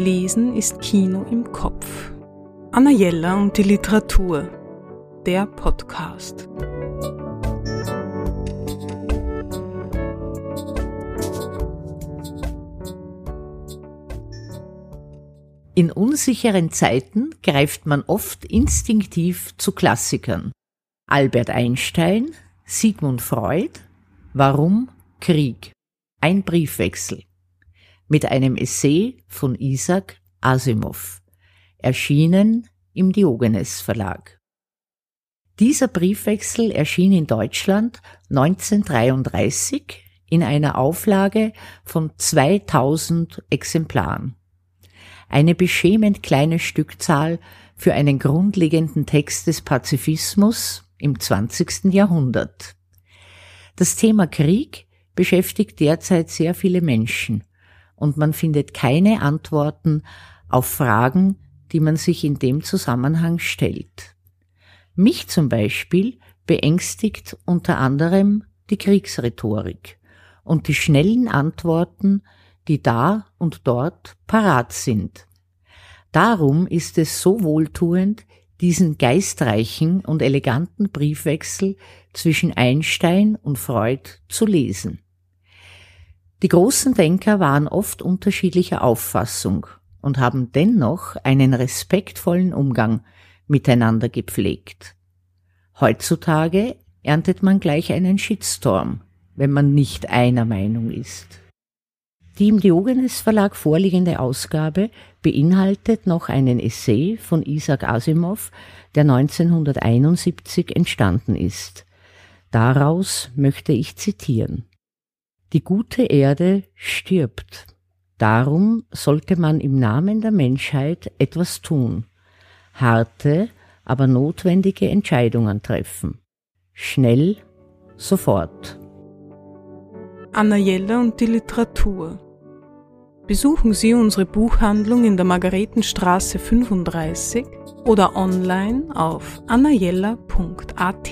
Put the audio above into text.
Lesen ist Kino im Kopf. Anna Jella und die Literatur. Der Podcast. In unsicheren Zeiten greift man oft instinktiv zu Klassikern. Albert Einstein, Sigmund Freud, Warum Krieg? Ein Briefwechsel mit einem Essay von Isaac Asimov, erschienen im Diogenes Verlag. Dieser Briefwechsel erschien in Deutschland 1933 in einer Auflage von 2000 Exemplaren. Eine beschämend kleine Stückzahl für einen grundlegenden Text des Pazifismus im 20. Jahrhundert. Das Thema Krieg beschäftigt derzeit sehr viele Menschen und man findet keine Antworten auf Fragen, die man sich in dem Zusammenhang stellt. Mich zum Beispiel beängstigt unter anderem die Kriegsrhetorik und die schnellen Antworten, die da und dort parat sind. Darum ist es so wohltuend, diesen geistreichen und eleganten Briefwechsel zwischen Einstein und Freud zu lesen. Die großen Denker waren oft unterschiedlicher Auffassung und haben dennoch einen respektvollen Umgang miteinander gepflegt. Heutzutage erntet man gleich einen Shitstorm, wenn man nicht einer Meinung ist. Die im Diogenes Verlag vorliegende Ausgabe beinhaltet noch einen Essay von Isaac Asimov, der 1971 entstanden ist. Daraus möchte ich zitieren. Die gute Erde stirbt. Darum sollte man im Namen der Menschheit etwas tun, harte, aber notwendige Entscheidungen treffen. Schnell, sofort. Anna Jella und die Literatur. Besuchen Sie unsere Buchhandlung in der Margaretenstraße 35 oder online auf annajella.at.